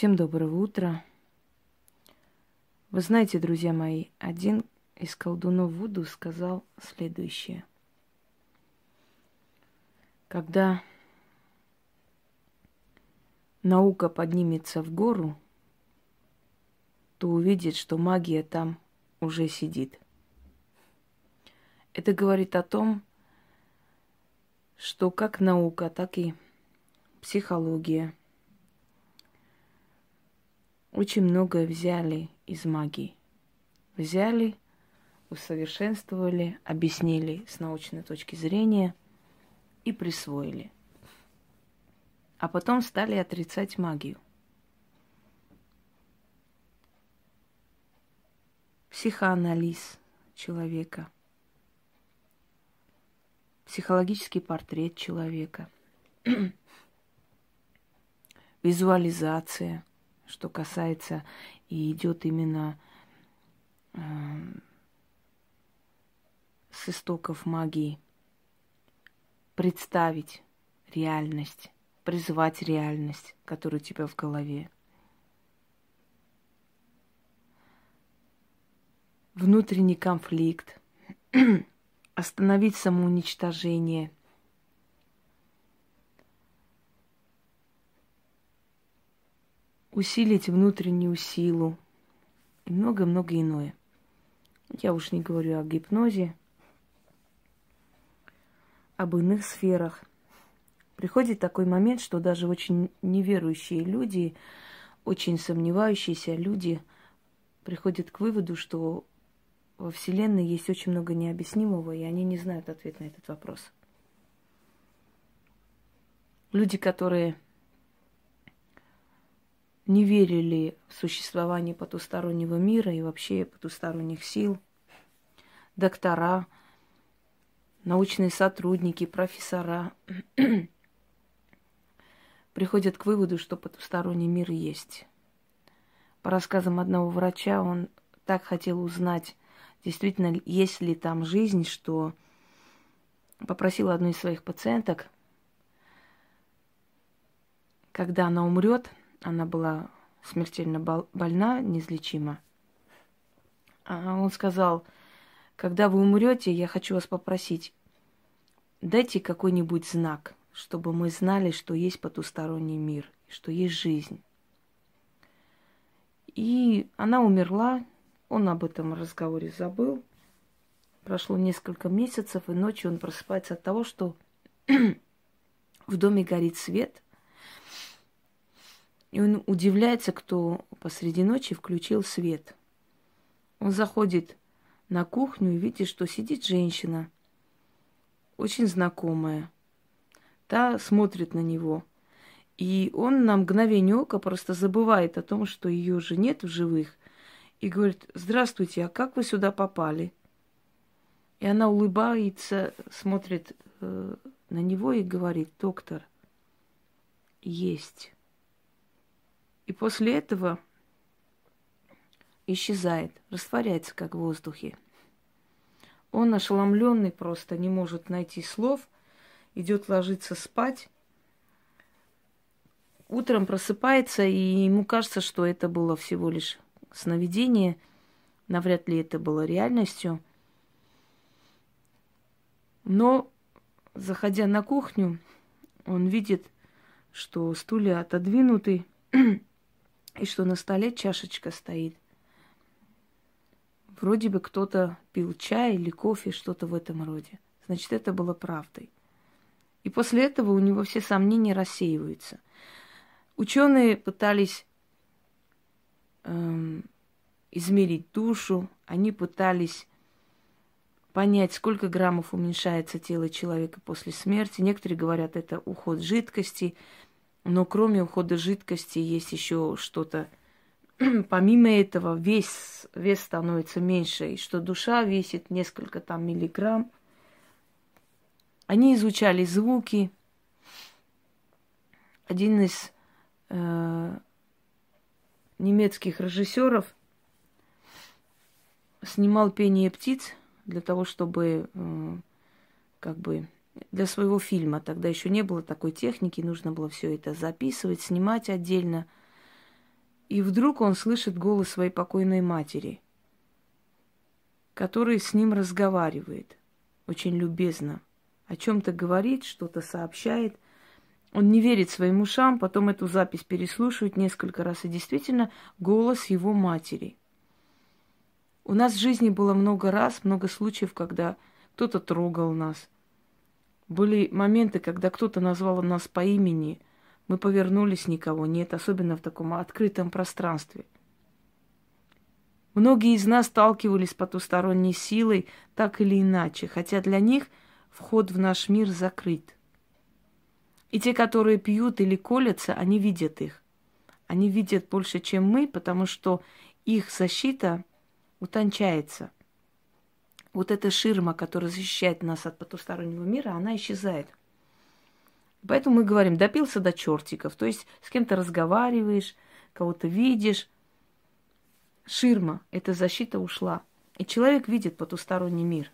Всем доброго утра. Вы знаете, друзья мои, один из колдунов Вуду сказал следующее. Когда наука поднимется в гору, то увидит, что магия там уже сидит. Это говорит о том, что как наука, так и психология очень многое взяли из магии. Взяли, усовершенствовали, объяснили с научной точки зрения и присвоили. А потом стали отрицать магию. Психоанализ человека – психологический портрет человека, визуализация, что касается и идет именно э, с истоков магии, представить реальность, призвать реальность, которая у тебя в голове. Внутренний конфликт, остановить самоуничтожение. Усилить внутреннюю силу и много-много иное. Я уж не говорю о гипнозе, об иных сферах. Приходит такой момент, что даже очень неверующие люди, очень сомневающиеся люди приходят к выводу, что во Вселенной есть очень много необъяснимого, и они не знают ответ на этот вопрос. Люди, которые не верили в существование потустороннего мира и вообще потусторонних сил, доктора, научные сотрудники, профессора приходят к выводу, что потусторонний мир есть. По рассказам одного врача, он так хотел узнать действительно есть ли там жизнь, что попросила одну из своих пациенток, когда она умрет, она была смертельно больна, неизлечима. А он сказал, когда вы умрете, я хочу вас попросить, дайте какой-нибудь знак, чтобы мы знали, что есть потусторонний мир, что есть жизнь. И она умерла, он об этом разговоре забыл. Прошло несколько месяцев, и ночью он просыпается от того, что в доме горит свет. И он удивляется, кто посреди ночи включил свет. Он заходит на кухню и видит, что сидит женщина, очень знакомая. Та смотрит на него. И он на мгновение ока просто забывает о том, что ее же нет в живых и говорит, здравствуйте, а как вы сюда попали? И она улыбается, смотрит э, на него и говорит, доктор, есть. И после этого исчезает, растворяется как в воздухе. Он ошеломленный просто, не может найти слов, идет ложиться спать. Утром просыпается, и ему кажется, что это было всего лишь сновидение, навряд ли это было реальностью. Но, заходя на кухню, он видит, что стулья отодвинуты, и что на столе чашечка стоит. Вроде бы кто-то пил чай или кофе, что-то в этом роде. Значит, это было правдой. И после этого у него все сомнения рассеиваются. Ученые пытались эм, измерить душу, они пытались понять, сколько граммов уменьшается тело человека после смерти. Некоторые говорят, это уход жидкости, но кроме ухода жидкости есть еще что-то. Помимо этого, вес, вес становится меньше, и что душа весит несколько там миллиграмм. Они изучали звуки. Один из э, немецких режиссеров снимал пение птиц для того, чтобы э, как бы для своего фильма. Тогда еще не было такой техники, нужно было все это записывать, снимать отдельно. И вдруг он слышит голос своей покойной матери, который с ним разговаривает очень любезно, о чем-то говорит, что-то сообщает. Он не верит своим ушам, потом эту запись переслушивает несколько раз, и действительно голос его матери. У нас в жизни было много раз, много случаев, когда кто-то трогал нас. Были моменты, когда кто-то назвал нас по имени, мы повернулись, никого нет, особенно в таком открытом пространстве. Многие из нас сталкивались с потусторонней силой так или иначе, хотя для них вход в наш мир закрыт. И те, которые пьют или колятся, они видят их. Они видят больше, чем мы, потому что их защита утончается. Вот эта ширма, которая защищает нас от потустороннего мира, она исчезает. Поэтому мы говорим, допился до чертиков. То есть с кем-то разговариваешь, кого-то видишь. Ширма, эта защита ушла. И человек видит потусторонний мир.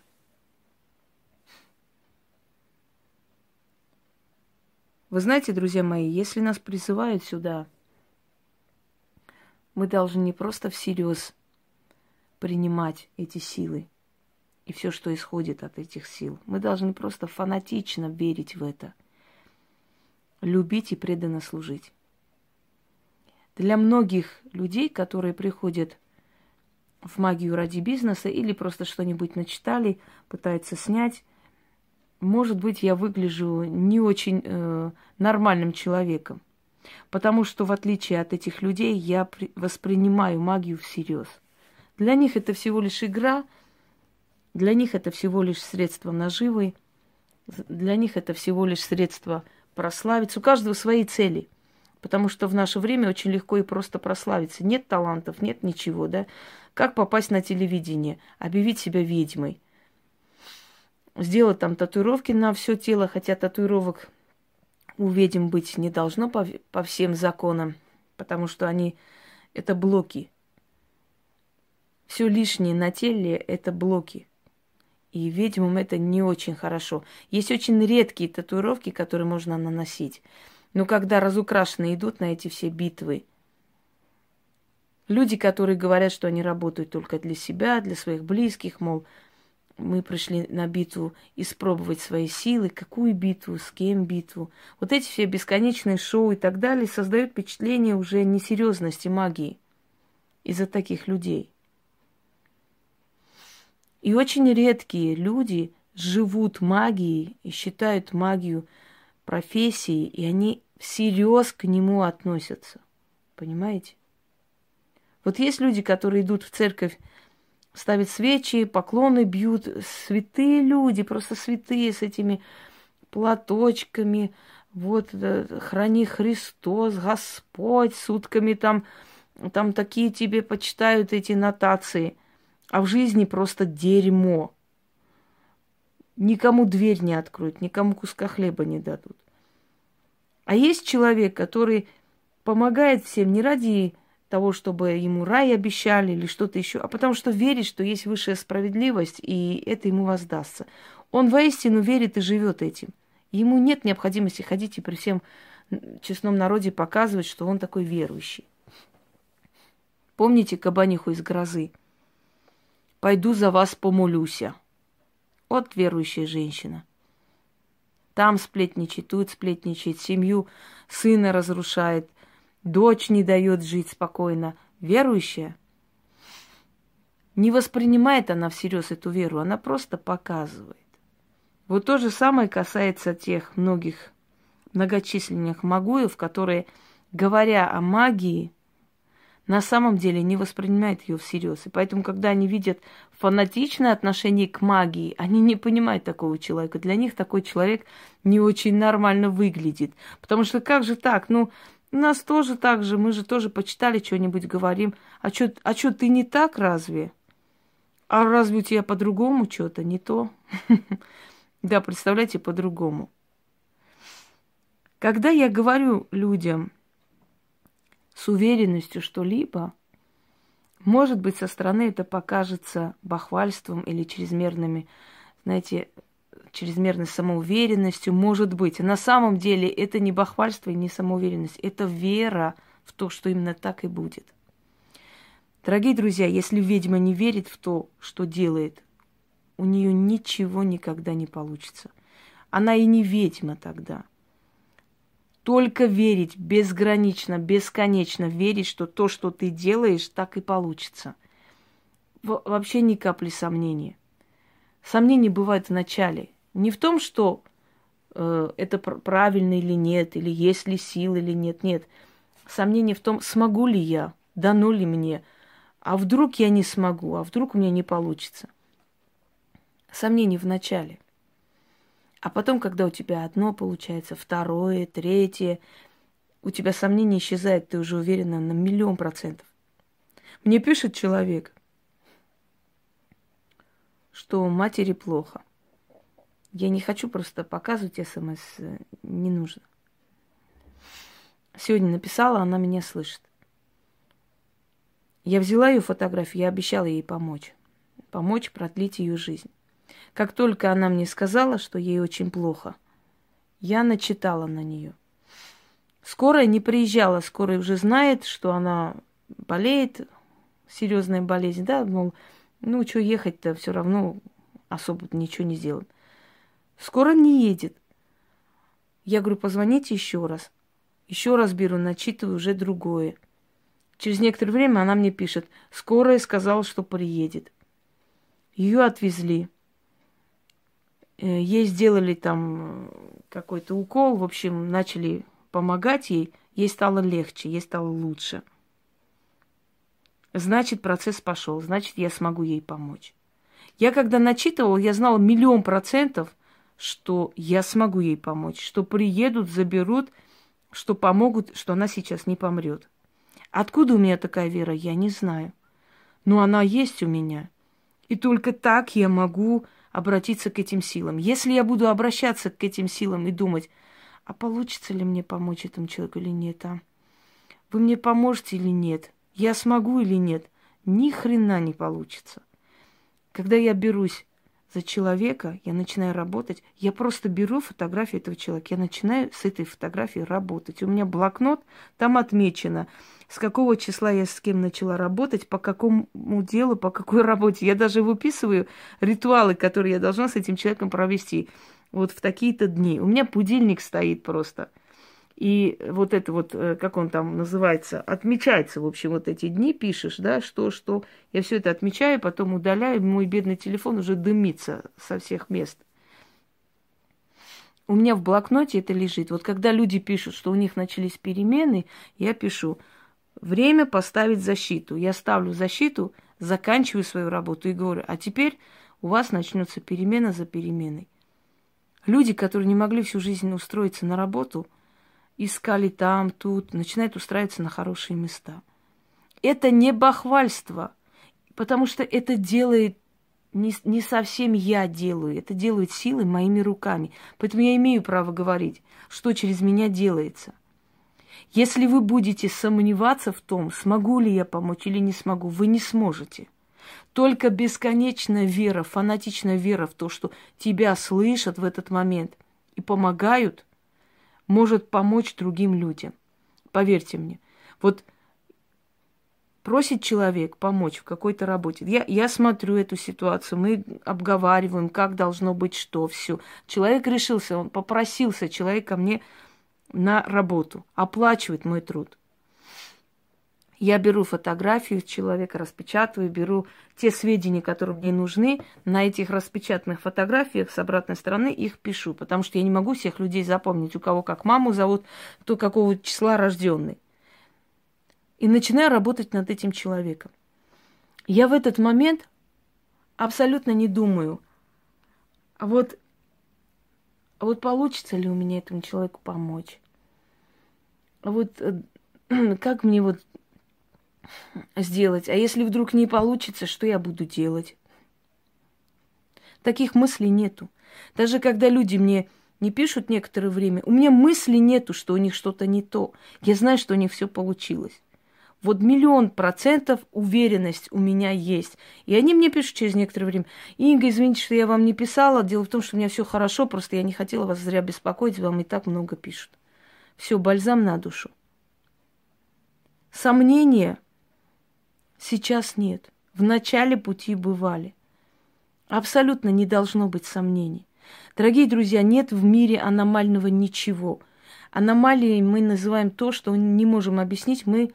Вы знаете, друзья мои, если нас призывают сюда, мы должны не просто всерьез принимать эти силы и все, что исходит от этих сил. Мы должны просто фанатично верить в это, любить и преданно служить. Для многих людей, которые приходят в магию ради бизнеса или просто что-нибудь начитали, пытаются снять, может быть, я выгляжу не очень э, нормальным человеком, потому что в отличие от этих людей я воспринимаю магию всерьез – для них это всего лишь игра, для них это всего лишь средство наживы, для них это всего лишь средство прославиться. У каждого свои цели. Потому что в наше время очень легко и просто прославиться. Нет талантов, нет ничего, да. Как попасть на телевидение, объявить себя ведьмой, сделать там татуировки на все тело, хотя татуировок у ведьм быть не должно по, по всем законам, потому что они это блоки все лишнее на теле – это блоки. И ведьмам это не очень хорошо. Есть очень редкие татуировки, которые можно наносить. Но когда разукрашенные идут на эти все битвы, люди, которые говорят, что они работают только для себя, для своих близких, мол, мы пришли на битву испробовать свои силы, какую битву, с кем битву. Вот эти все бесконечные шоу и так далее создают впечатление уже несерьезности магии из-за таких людей. И очень редкие люди живут магией и считают магию профессией, и они всерьез к нему относятся. Понимаете? Вот есть люди, которые идут в церковь, ставят свечи, поклоны бьют, святые люди, просто святые с этими платочками, вот, храни Христос, Господь, сутками там, там такие тебе почитают эти нотации – а в жизни просто дерьмо. Никому дверь не откроют, никому куска хлеба не дадут. А есть человек, который помогает всем не ради того, чтобы ему рай обещали или что-то еще, а потому что верит, что есть высшая справедливость, и это ему воздастся. Он воистину верит и живет этим. Ему нет необходимости ходить и при всем честном народе показывать, что он такой верующий. Помните кабаниху из грозы? Пойду за вас помолюся. Вот верующая женщина. Там сплетничает, тут сплетничает, семью сына разрушает, дочь не дает жить спокойно. Верующая. Не воспринимает она всерьез эту веру, она просто показывает. Вот то же самое касается тех многих многочисленных магуев, которые, говоря о магии, на самом деле не воспринимают ее всерьез. И поэтому, когда они видят фанатичное отношение к магии, они не понимают такого человека. Для них такой человек не очень нормально выглядит. Потому что как же так? Ну, у нас тоже так же, мы же тоже почитали что-нибудь, говорим. А что а чё, ты не так разве? А разве у тебя по-другому что-то? Не то? Да, представляете, по-другому. Когда я говорю людям, с уверенностью что-либо, может быть, со стороны это покажется бахвальством или чрезмерными, знаете, чрезмерной самоуверенностью, может быть. На самом деле это не бахвальство и не самоуверенность, это вера в то, что именно так и будет. Дорогие друзья, если ведьма не верит в то, что делает, у нее ничего никогда не получится. Она и не ведьма тогда. Только верить безгранично, бесконечно верить, что то, что ты делаешь, так и получится. Во- вообще ни капли сомнения. Сомнения бывают в начале. Не в том, что э, это правильно или нет, или есть ли силы или нет. Нет. Сомнение в том, смогу ли я, дано ли мне, а вдруг я не смогу, а вдруг у меня не получится. Сомнение в начале. А потом, когда у тебя одно получается, второе, третье, у тебя сомнение исчезает, ты уже уверена на миллион процентов. Мне пишет человек, что матери плохо. Я не хочу просто показывать смс, э, не нужно. Сегодня написала, она меня слышит. Я взяла ее фотографию, я обещала ей помочь. Помочь продлить ее жизнь. Как только она мне сказала, что ей очень плохо, я начитала на нее. Скорая не приезжала, скорая уже знает, что она болеет, серьезная болезнь, да, мол, ну, что ехать-то, все равно особо ничего не сделаем. Скоро не едет. Я говорю, позвоните еще раз. Еще раз беру, начитываю уже другое. Через некоторое время она мне пишет, скорая сказала, что приедет. Ее отвезли. Э, ей сделали там какой-то укол, в общем, начали помогать ей, ей стало легче, ей стало лучше. Значит, процесс пошел, значит, я смогу ей помочь. Я когда начитывала, я знала миллион процентов, что я смогу ей помочь, что приедут, заберут, что помогут, что она сейчас не помрет. Откуда у меня такая вера, я не знаю. Но она есть у меня. И только так я могу обратиться к этим силам. Если я буду обращаться к этим силам и думать, а получится ли мне помочь этому человеку или нет, а? Вы мне поможете или нет? Я смогу или нет? Ни хрена не получится. Когда я берусь за человека, я начинаю работать, я просто беру фотографию этого человека, я начинаю с этой фотографией работать. У меня блокнот, там отмечено, с какого числа я с кем начала работать, по какому делу, по какой работе. Я даже выписываю ритуалы, которые я должна с этим человеком провести вот в такие-то дни. У меня будильник стоит просто – и вот это вот, э, как он там называется, отмечается, в общем, вот эти дни пишешь, да, что, что. Я все это отмечаю, потом удаляю, мой бедный телефон уже дымится со всех мест. У меня в блокноте это лежит. Вот когда люди пишут, что у них начались перемены, я пишу, время поставить защиту. Я ставлю защиту, заканчиваю свою работу и говорю, а теперь у вас начнется перемена за переменой. Люди, которые не могли всю жизнь устроиться на работу – искали там, тут, начинают устраиваться на хорошие места. Это не бахвальство, потому что это делает не, не совсем я делаю, это делают силы моими руками. Поэтому я имею право говорить, что через меня делается. Если вы будете сомневаться в том, смогу ли я помочь или не смогу, вы не сможете. Только бесконечная вера, фанатичная вера в то, что тебя слышат в этот момент и помогают, может помочь другим людям. Поверьте мне. Вот просит человек помочь в какой-то работе. Я, я смотрю эту ситуацию, мы обговариваем, как должно быть что, все. Человек решился, он попросился, человек ко мне на работу, оплачивает мой труд. Я беру фотографию человека, распечатываю, беру те сведения, которые мне нужны. На этих распечатанных фотографиях с обратной стороны их пишу, потому что я не могу всех людей запомнить, у кого как маму зовут, кто какого числа рожденный. И начинаю работать над этим человеком. Я в этот момент абсолютно не думаю, а вот, а вот получится ли у меня этому человеку помочь? А вот э, как мне вот сделать. А если вдруг не получится, что я буду делать? Таких мыслей нету. Даже когда люди мне не пишут некоторое время, у меня мысли нету, что у них что-то не то. Я знаю, что у них все получилось. Вот миллион процентов уверенность у меня есть. И они мне пишут через некоторое время. Инга, извините, что я вам не писала. Дело в том, что у меня все хорошо, просто я не хотела вас зря беспокоить, вам и так много пишут. Все, бальзам на душу. Сомнения сейчас нет. В начале пути бывали. Абсолютно не должно быть сомнений. Дорогие друзья, нет в мире аномального ничего. Аномалией мы называем то, что не можем объяснить, мы,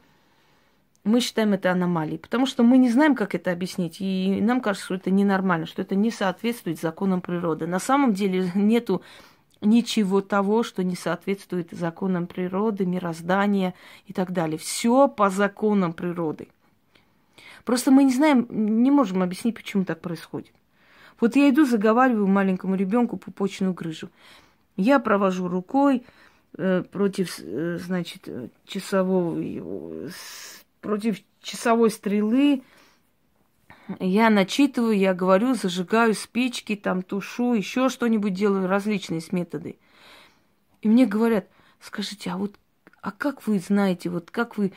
мы считаем это аномалией. Потому что мы не знаем, как это объяснить. И нам кажется, что это ненормально, что это не соответствует законам природы. На самом деле нету ничего того, что не соответствует законам природы, мироздания и так далее. Все по законам природы. Просто мы не знаем, не можем объяснить, почему так происходит. Вот я иду, заговариваю маленькому ребенку пупочную грыжу. Я провожу рукой э, против, э, значит, часового, против часовой стрелы. Я начитываю, я говорю, зажигаю спички, там тушу, еще что-нибудь делаю, различные методы. И мне говорят, скажите, а вот, а как вы знаете, вот как вы,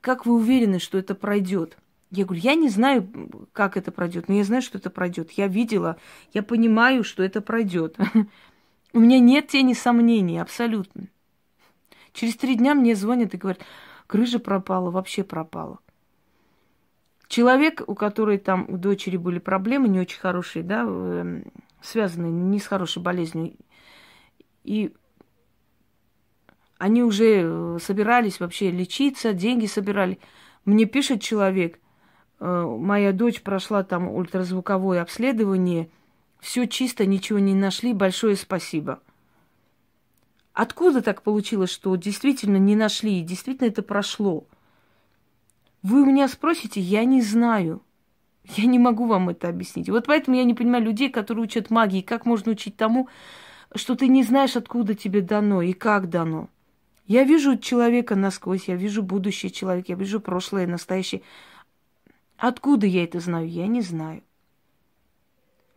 как вы уверены, что это пройдет? Я говорю, я не знаю, как это пройдет, но я знаю, что это пройдет. Я видела, я понимаю, что это пройдет. У меня нет тени сомнений, абсолютно. Через три дня мне звонят и говорят, крыша пропала, вообще пропала. Человек, у которой там у дочери были проблемы не очень хорошие, да, эм, связанные не с хорошей болезнью, и они уже э, собирались вообще лечиться, деньги собирали. Мне пишет человек, моя дочь прошла там ультразвуковое обследование, все чисто, ничего не нашли, большое спасибо. Откуда так получилось, что действительно не нашли, и действительно это прошло? Вы у меня спросите, я не знаю. Я не могу вам это объяснить. Вот поэтому я не понимаю людей, которые учат магии. Как можно учить тому, что ты не знаешь, откуда тебе дано и как дано. Я вижу человека насквозь, я вижу будущее человека, я вижу прошлое, настоящее. Откуда я это знаю? Я не знаю.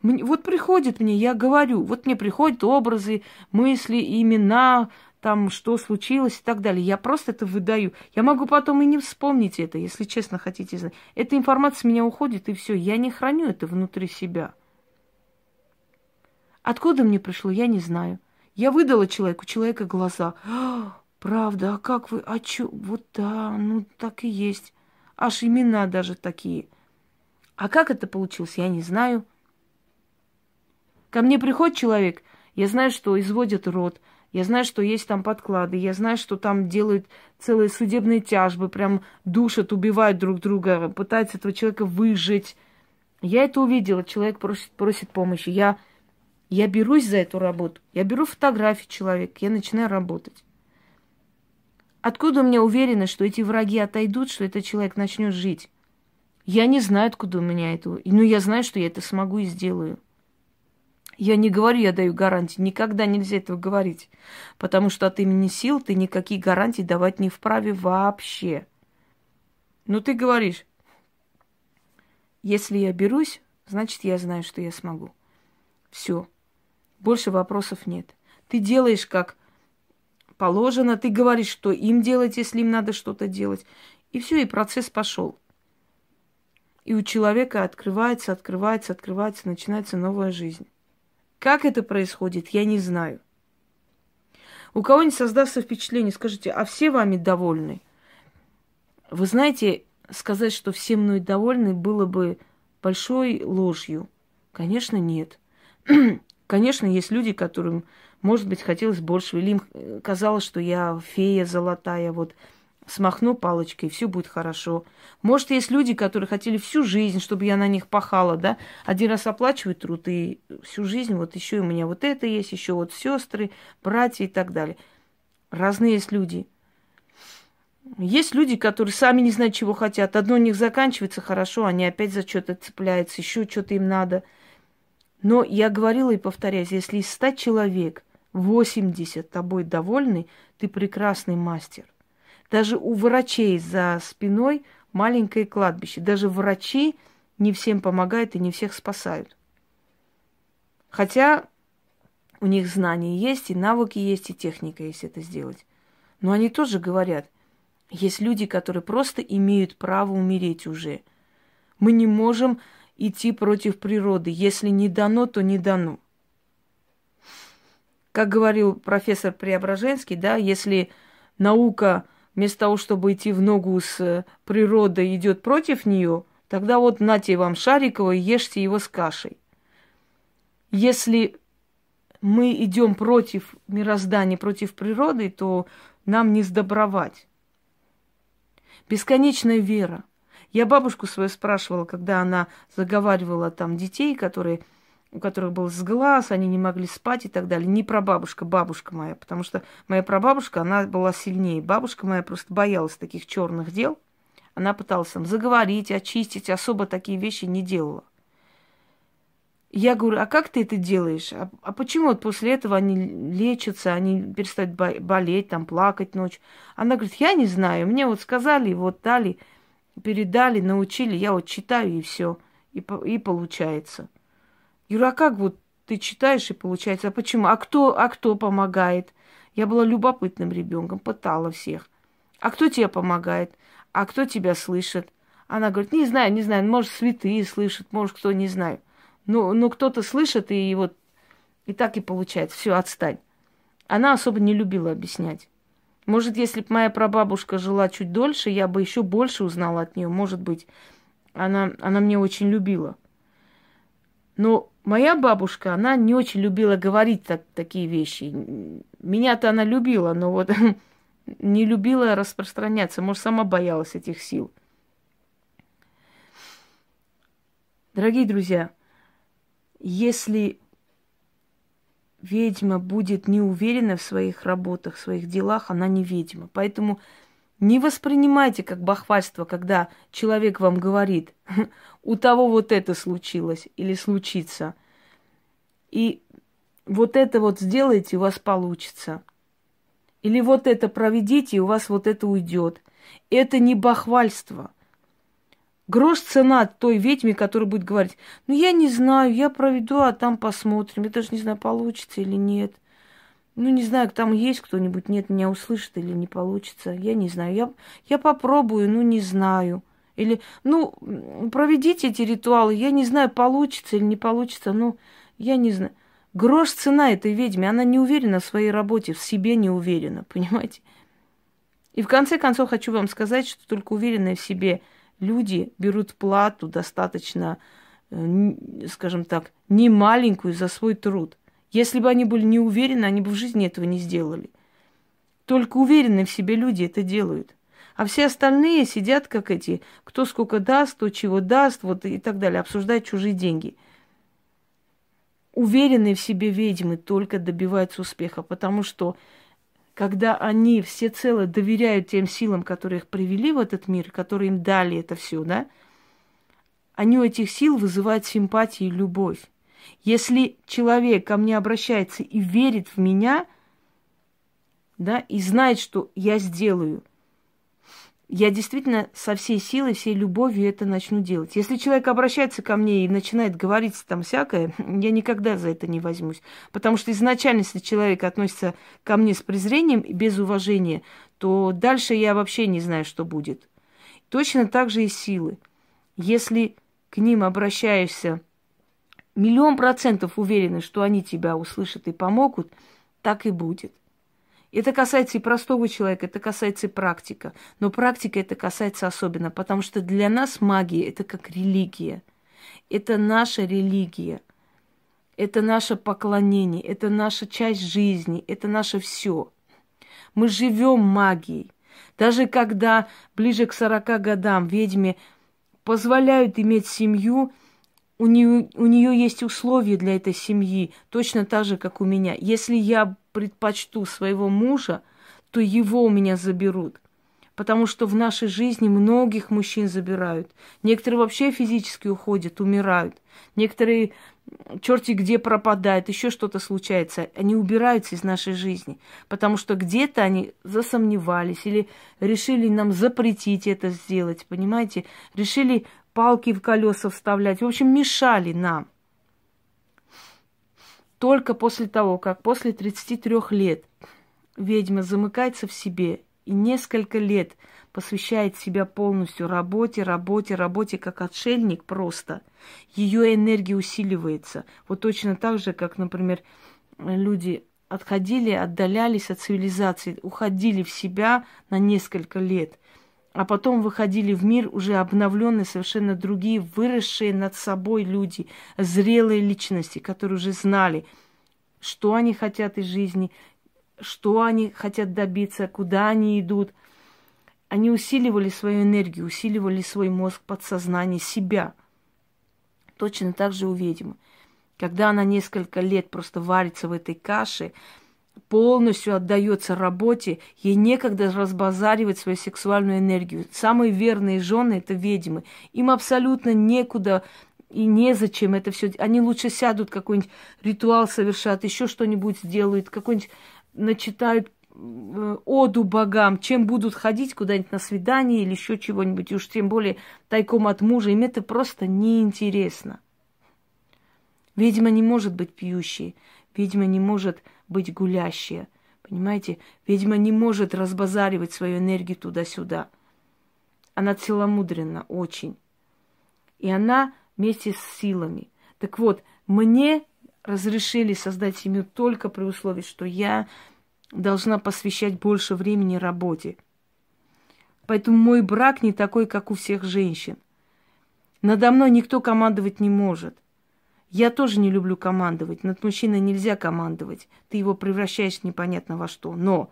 Мне, вот приходит мне, я говорю, вот мне приходят образы, мысли, имена, там, что случилось и так далее. Я просто это выдаю. Я могу потом и не вспомнить это, если честно хотите знать. Эта информация с меня уходит, и все. Я не храню это внутри себя. Откуда мне пришло, я не знаю. Я выдала человеку, человека глаза. «А, правда, а как вы, а чё? Вот да, ну так и есть. Аж имена даже такие. А как это получилось, я не знаю. Ко мне приходит человек, я знаю, что изводят рот, я знаю, что есть там подклады, я знаю, что там делают целые судебные тяжбы, прям душат, убивают друг друга, пытаются этого человека выжить. Я это увидела, человек просит, просит помощи. Я, я берусь за эту работу, я беру фотографии человека, я начинаю работать. Откуда у меня уверенность, что эти враги отойдут, что этот человек начнет жить? Я не знаю, откуда у меня это. Но ну, я знаю, что я это смогу и сделаю. Я не говорю, я даю гарантии. Никогда нельзя этого говорить. Потому что от имени сил ты никакие гарантии давать не вправе вообще. Но ты говоришь, если я берусь, значит, я знаю, что я смогу. Все. Больше вопросов нет. Ты делаешь как положено, ты говоришь, что им делать, если им надо что-то делать. И все, и процесс пошел. И у человека открывается, открывается, открывается, начинается новая жизнь. Как это происходит, я не знаю. У кого-нибудь создастся впечатление, скажите, а все вами довольны? Вы знаете, сказать, что все мной довольны, было бы большой ложью. Конечно, нет. Конечно, есть люди, которым может быть, хотелось больше, или им э, казалось, что я фея золотая, вот смахну палочкой, все будет хорошо. Может, есть люди, которые хотели всю жизнь, чтобы я на них пахала, да, один раз оплачивают труд, и всю жизнь вот еще у меня вот это есть, еще вот сестры, братья и так далее. Разные есть люди. Есть люди, которые сами не знают, чего хотят. Одно у них заканчивается хорошо, они опять за что-то цепляются, еще что-то им надо. Но я говорила и повторяюсь, если из ста человек 80 тобой довольны, ты прекрасный мастер. Даже у врачей за спиной маленькое кладбище. Даже врачи не всем помогают и не всех спасают. Хотя у них знания есть, и навыки есть, и техника есть это сделать. Но они тоже говорят, есть люди, которые просто имеют право умереть уже. Мы не можем идти против природы. Если не дано, то не дано как говорил профессор Преображенский, да, если наука вместо того, чтобы идти в ногу с э, природой, идет против нее, тогда вот нате вам Шарикова и ешьте его с кашей. Если мы идем против мироздания, против природы, то нам не сдобровать. Бесконечная вера. Я бабушку свою спрашивала, когда она заговаривала там детей, которые, у которых был сглаз, они не могли спать и так далее. Не прабабушка, бабушка моя, потому что моя прабабушка, она была сильнее. Бабушка моя просто боялась таких черных дел. Она пыталась там заговорить, очистить, особо такие вещи не делала. Я говорю, а как ты это делаешь? А, а почему вот после этого они лечатся, они перестают болеть, там, плакать ночь? Она говорит, я не знаю, мне вот сказали, вот дали, передали, научили, я вот читаю и все, и, и получается. Говорю, а как вот ты читаешь и получается? А почему? А кто, а кто помогает? Я была любопытным ребенком, пытала всех. А кто тебе помогает? А кто тебя слышит? Она говорит, не знаю, не знаю, может, святые слышат, может, кто, не знаю. Ну, ну кто-то слышит, и вот и так и получается. Все, отстань. Она особо не любила объяснять. Может, если бы моя прабабушка жила чуть дольше, я бы еще больше узнала от нее. Может быть, она, она мне очень любила. Но моя бабушка, она не очень любила говорить так, такие вещи. Меня-то она любила, но вот не любила распространяться. Может, сама боялась этих сил. Дорогие друзья, если ведьма будет не уверена в своих работах, в своих делах, она не ведьма. Поэтому не воспринимайте как бахвальство, когда человек вам говорит, у того вот это случилось или случится. И вот это вот сделайте, у вас получится. Или вот это проведите, и у вас вот это уйдет. Это не бахвальство. Грош цена той ведьме, которая будет говорить, ну я не знаю, я проведу, а там посмотрим. Я даже не знаю, получится или нет. Ну, не знаю, там есть кто-нибудь, нет, меня услышит или не получится. Я не знаю. Я, я попробую, ну, не знаю. Или, ну, проведите эти ритуалы. Я не знаю, получится или не получится. Ну, я не знаю. Грош цена этой ведьме. Она не уверена в своей работе, в себе не уверена, понимаете? И в конце концов хочу вам сказать, что только уверенная в себе – люди берут плату достаточно, э, скажем так, не маленькую за свой труд. Если бы они были не уверены, они бы в жизни этого не сделали. Только уверенные в себе люди это делают. А все остальные сидят, как эти, кто сколько даст, кто чего даст, вот и так далее, обсуждают чужие деньги. Уверенные в себе ведьмы только добиваются успеха, потому что когда они всецело доверяют тем силам, которые их привели в этот мир, которые им дали это все, да, они у этих сил вызывают симпатию и любовь. Если человек ко мне обращается и верит в меня, да, и знает, что я сделаю – я действительно со всей силой, всей любовью это начну делать. Если человек обращается ко мне и начинает говорить там всякое, я никогда за это не возьмусь. Потому что изначально, если человек относится ко мне с презрением и без уважения, то дальше я вообще не знаю, что будет. Точно так же и силы. Если к ним обращаешься миллион процентов уверены, что они тебя услышат и помогут, так и будет. Это касается и простого человека, это касается и практика. Но практика это касается особенно, потому что для нас магия это как религия. Это наша религия. Это наше поклонение, это наша часть жизни, это наше все. Мы живем магией. Даже когда ближе к 40 годам ведьме позволяют иметь семью, у нее, у нее есть условия для этой семьи, точно так же, как у меня. Если я предпочту своего мужа, то его у меня заберут. Потому что в нашей жизни многих мужчин забирают. Некоторые вообще физически уходят, умирают. Некоторые черти где пропадают, еще что-то случается. Они убираются из нашей жизни. Потому что где-то они засомневались или решили нам запретить это сделать, понимаете? Решили палки в колеса вставлять. В общем, мешали нам только после того, как после 33 лет ведьма замыкается в себе и несколько лет посвящает себя полностью работе, работе, работе, как отшельник просто, ее энергия усиливается. Вот точно так же, как, например, люди отходили, отдалялись от цивилизации, уходили в себя на несколько лет, а потом выходили в мир уже обновленные, совершенно другие, выросшие над собой люди, зрелые личности, которые уже знали, что они хотят из жизни, что они хотят добиться, куда они идут. Они усиливали свою энергию, усиливали свой мозг, подсознание, себя. Точно так же у ведьмы. Когда она несколько лет просто варится в этой каше, полностью отдается работе, ей некогда разбазаривать свою сексуальную энергию. Самые верные жены это ведьмы. Им абсолютно некуда и незачем это все. Они лучше сядут, какой-нибудь ритуал совершат, еще что-нибудь сделают, какой-нибудь начитают э, оду богам, чем будут ходить куда-нибудь на свидание или еще чего-нибудь, уж тем более тайком от мужа, им это просто неинтересно. Ведьма не может быть пьющей, ведьма не может быть гулящая, понимаете? Ведьма не может разбазаривать свою энергию туда-сюда. Она целомудрена очень. И она вместе с силами. Так вот, мне разрешили создать семью только при условии, что я должна посвящать больше времени работе. Поэтому мой брак не такой, как у всех женщин. Надо мной никто командовать не может. Я тоже не люблю командовать. Над мужчиной нельзя командовать. Ты его превращаешь непонятно во что. Но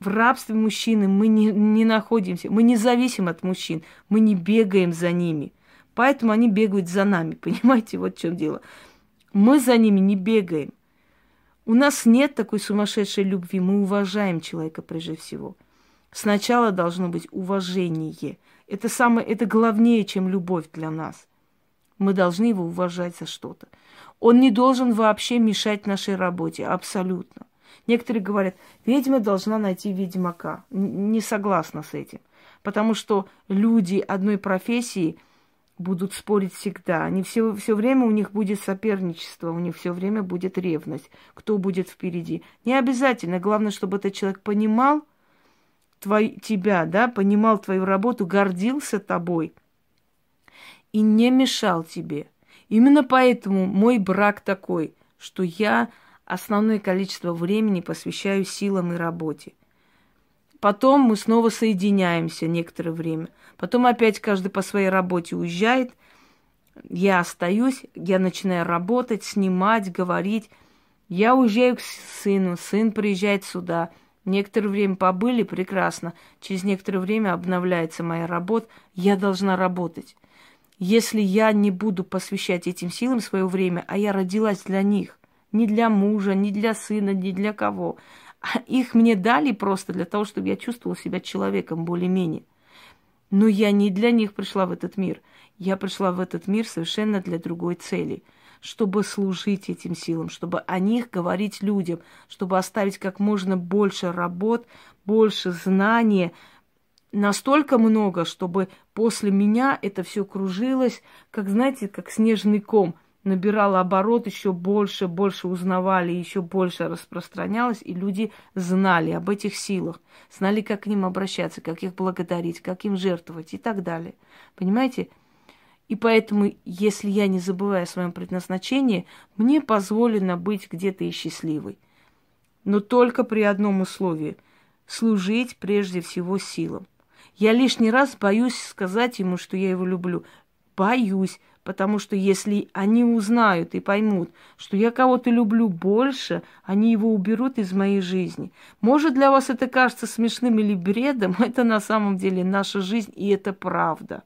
в рабстве мужчины мы не, не находимся. Мы не зависим от мужчин. Мы не бегаем за ними. Поэтому они бегают за нами. Понимаете, вот в чем дело. Мы за ними не бегаем. У нас нет такой сумасшедшей любви. Мы уважаем человека прежде всего. Сначала должно быть уважение. Это самое, это главнее, чем любовь для нас. Мы должны его уважать за что-то. Он не должен вообще мешать нашей работе, абсолютно. Некоторые говорят, ведьма должна найти ведьмака. Не согласна с этим. Потому что люди одной профессии будут спорить всегда. Они все, все время у них будет соперничество, у них все время будет ревность. Кто будет впереди? Не обязательно. Главное, чтобы этот человек понимал твой, тебя, да, понимал твою работу, гордился тобой – и не мешал тебе. Именно поэтому мой брак такой, что я основное количество времени посвящаю силам и работе. Потом мы снова соединяемся некоторое время. Потом опять каждый по своей работе уезжает. Я остаюсь, я начинаю работать, снимать, говорить. Я уезжаю к сыну, сын приезжает сюда. Некоторое время побыли, прекрасно. Через некоторое время обновляется моя работа. Я должна работать. Если я не буду посвящать этим силам свое время, а я родилась для них, не для мужа, не для сына, не для кого, а их мне дали просто для того, чтобы я чувствовала себя человеком более-менее. Но я не для них пришла в этот мир. Я пришла в этот мир совершенно для другой цели, чтобы служить этим силам, чтобы о них говорить людям, чтобы оставить как можно больше работ, больше знания, настолько много, чтобы после меня это все кружилось, как, знаете, как снежный ком, набирало оборот, еще больше, больше узнавали, еще больше распространялось, и люди знали об этих силах, знали, как к ним обращаться, как их благодарить, как им жертвовать и так далее. Понимаете? И поэтому, если я не забываю о своем предназначении, мне позволено быть где-то и счастливой. Но только при одном условии – служить прежде всего силам. Я лишний раз боюсь сказать ему, что я его люблю. Боюсь, потому что если они узнают и поймут, что я кого-то люблю больше, они его уберут из моей жизни. Может, для вас это кажется смешным или бредом, это на самом деле наша жизнь, и это правда.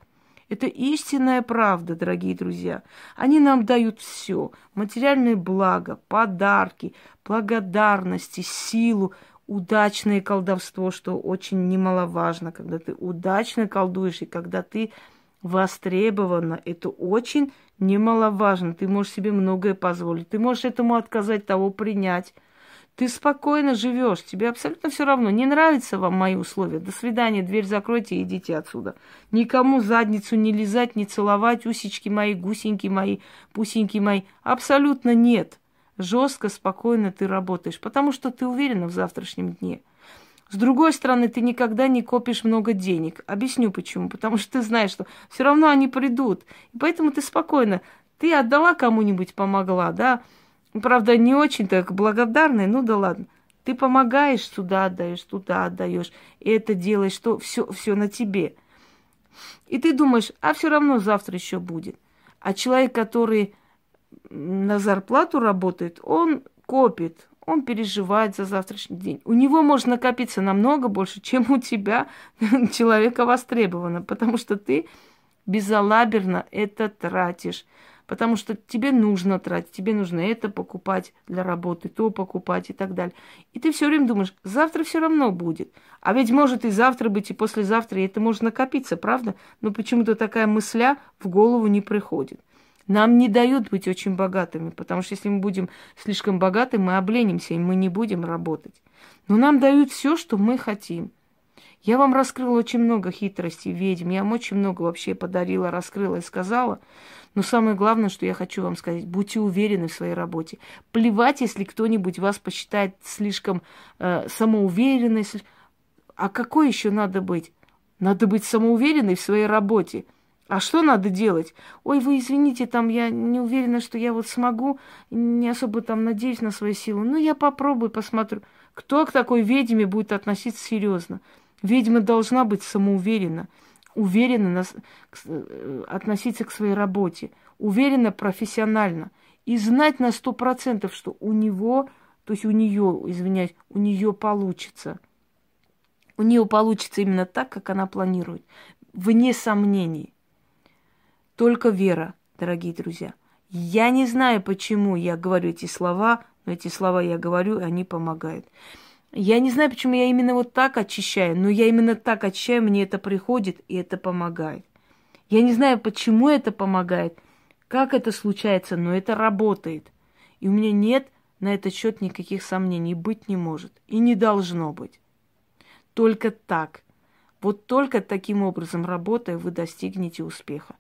Это истинная правда, дорогие друзья. Они нам дают все. Материальное благо, подарки, благодарности, силу, удачное колдовство, что очень немаловажно, когда ты удачно колдуешь и когда ты востребована, это очень немаловажно. Ты можешь себе многое позволить. Ты можешь этому отказать, того принять. Ты спокойно живешь, тебе абсолютно все равно. Не нравятся вам мои условия. До свидания, дверь закройте и идите отсюда. Никому задницу не лизать, не целовать, усечки мои, гусеньки мои, пусеньки мои. Абсолютно нет жестко, спокойно ты работаешь, потому что ты уверена в завтрашнем дне. С другой стороны, ты никогда не копишь много денег. Объясню почему. Потому что ты знаешь, что все равно они придут. И поэтому ты спокойно. Ты отдала кому-нибудь, помогла, да? Правда, не очень так благодарный, ну да ладно. Ты помогаешь, сюда отдаешь, туда отдаешь, и это делаешь, что все, все на тебе. И ты думаешь, а все равно завтра еще будет. А человек, который на зарплату работает, он копит, он переживает за завтрашний день. У него может накопиться намного больше, чем у тебя, человека востребовано, потому что ты безалаберно это тратишь. Потому что тебе нужно тратить, тебе нужно это покупать для работы, то покупать и так далее. И ты все время думаешь, завтра все равно будет. А ведь может и завтра быть, и послезавтра, и это может накопиться, правда? Но почему-то такая мысля в голову не приходит. Нам не дают быть очень богатыми, потому что если мы будем слишком богаты, мы обленимся, и мы не будем работать. Но нам дают все, что мы хотим. Я вам раскрыла очень много хитростей ведьм, я вам очень много вообще подарила, раскрыла и сказала. Но самое главное, что я хочу вам сказать, будьте уверены в своей работе. Плевать, если кто-нибудь вас посчитает слишком э, самоуверенной. А какой еще надо быть? Надо быть самоуверенной в своей работе. А что надо делать? Ой, вы извините, там я не уверена, что я вот смогу, не особо там надеюсь на свою силу. Ну, я попробую, посмотрю. Кто к такой ведьме будет относиться серьезно? Ведьма должна быть самоуверена, уверенно на, э, относиться к своей работе, уверенно, профессионально. И знать на сто процентов, что у него, то есть у нее, извиняюсь, у нее получится. У нее получится именно так, как она планирует. Вне сомнений. Только вера, дорогие друзья. Я не знаю, почему я говорю эти слова, но эти слова я говорю, и они помогают. Я не знаю, почему я именно вот так очищаю, но я именно так очищаю, мне это приходит, и это помогает. Я не знаю, почему это помогает, как это случается, но это работает. И у меня нет на этот счет никаких сомнений, быть не может, и не должно быть. Только так. Вот только таким образом работая, вы достигнете успеха.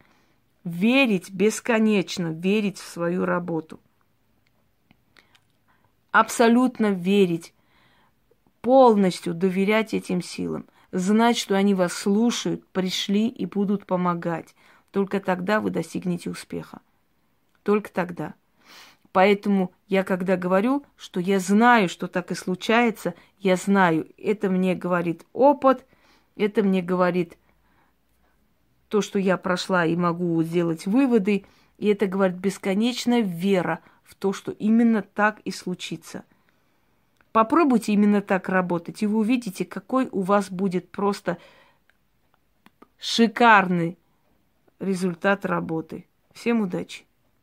Верить бесконечно, верить в свою работу. Абсолютно верить полностью доверять этим силам, знать, что они вас слушают, пришли и будут помогать. Только тогда вы достигнете успеха. Только тогда. Поэтому я когда говорю, что я знаю, что так и случается, я знаю, это мне говорит опыт, это мне говорит то, что я прошла и могу сделать выводы, и это говорит бесконечная вера в то, что именно так и случится – Попробуйте именно так работать, и вы увидите, какой у вас будет просто шикарный результат работы. Всем удачи!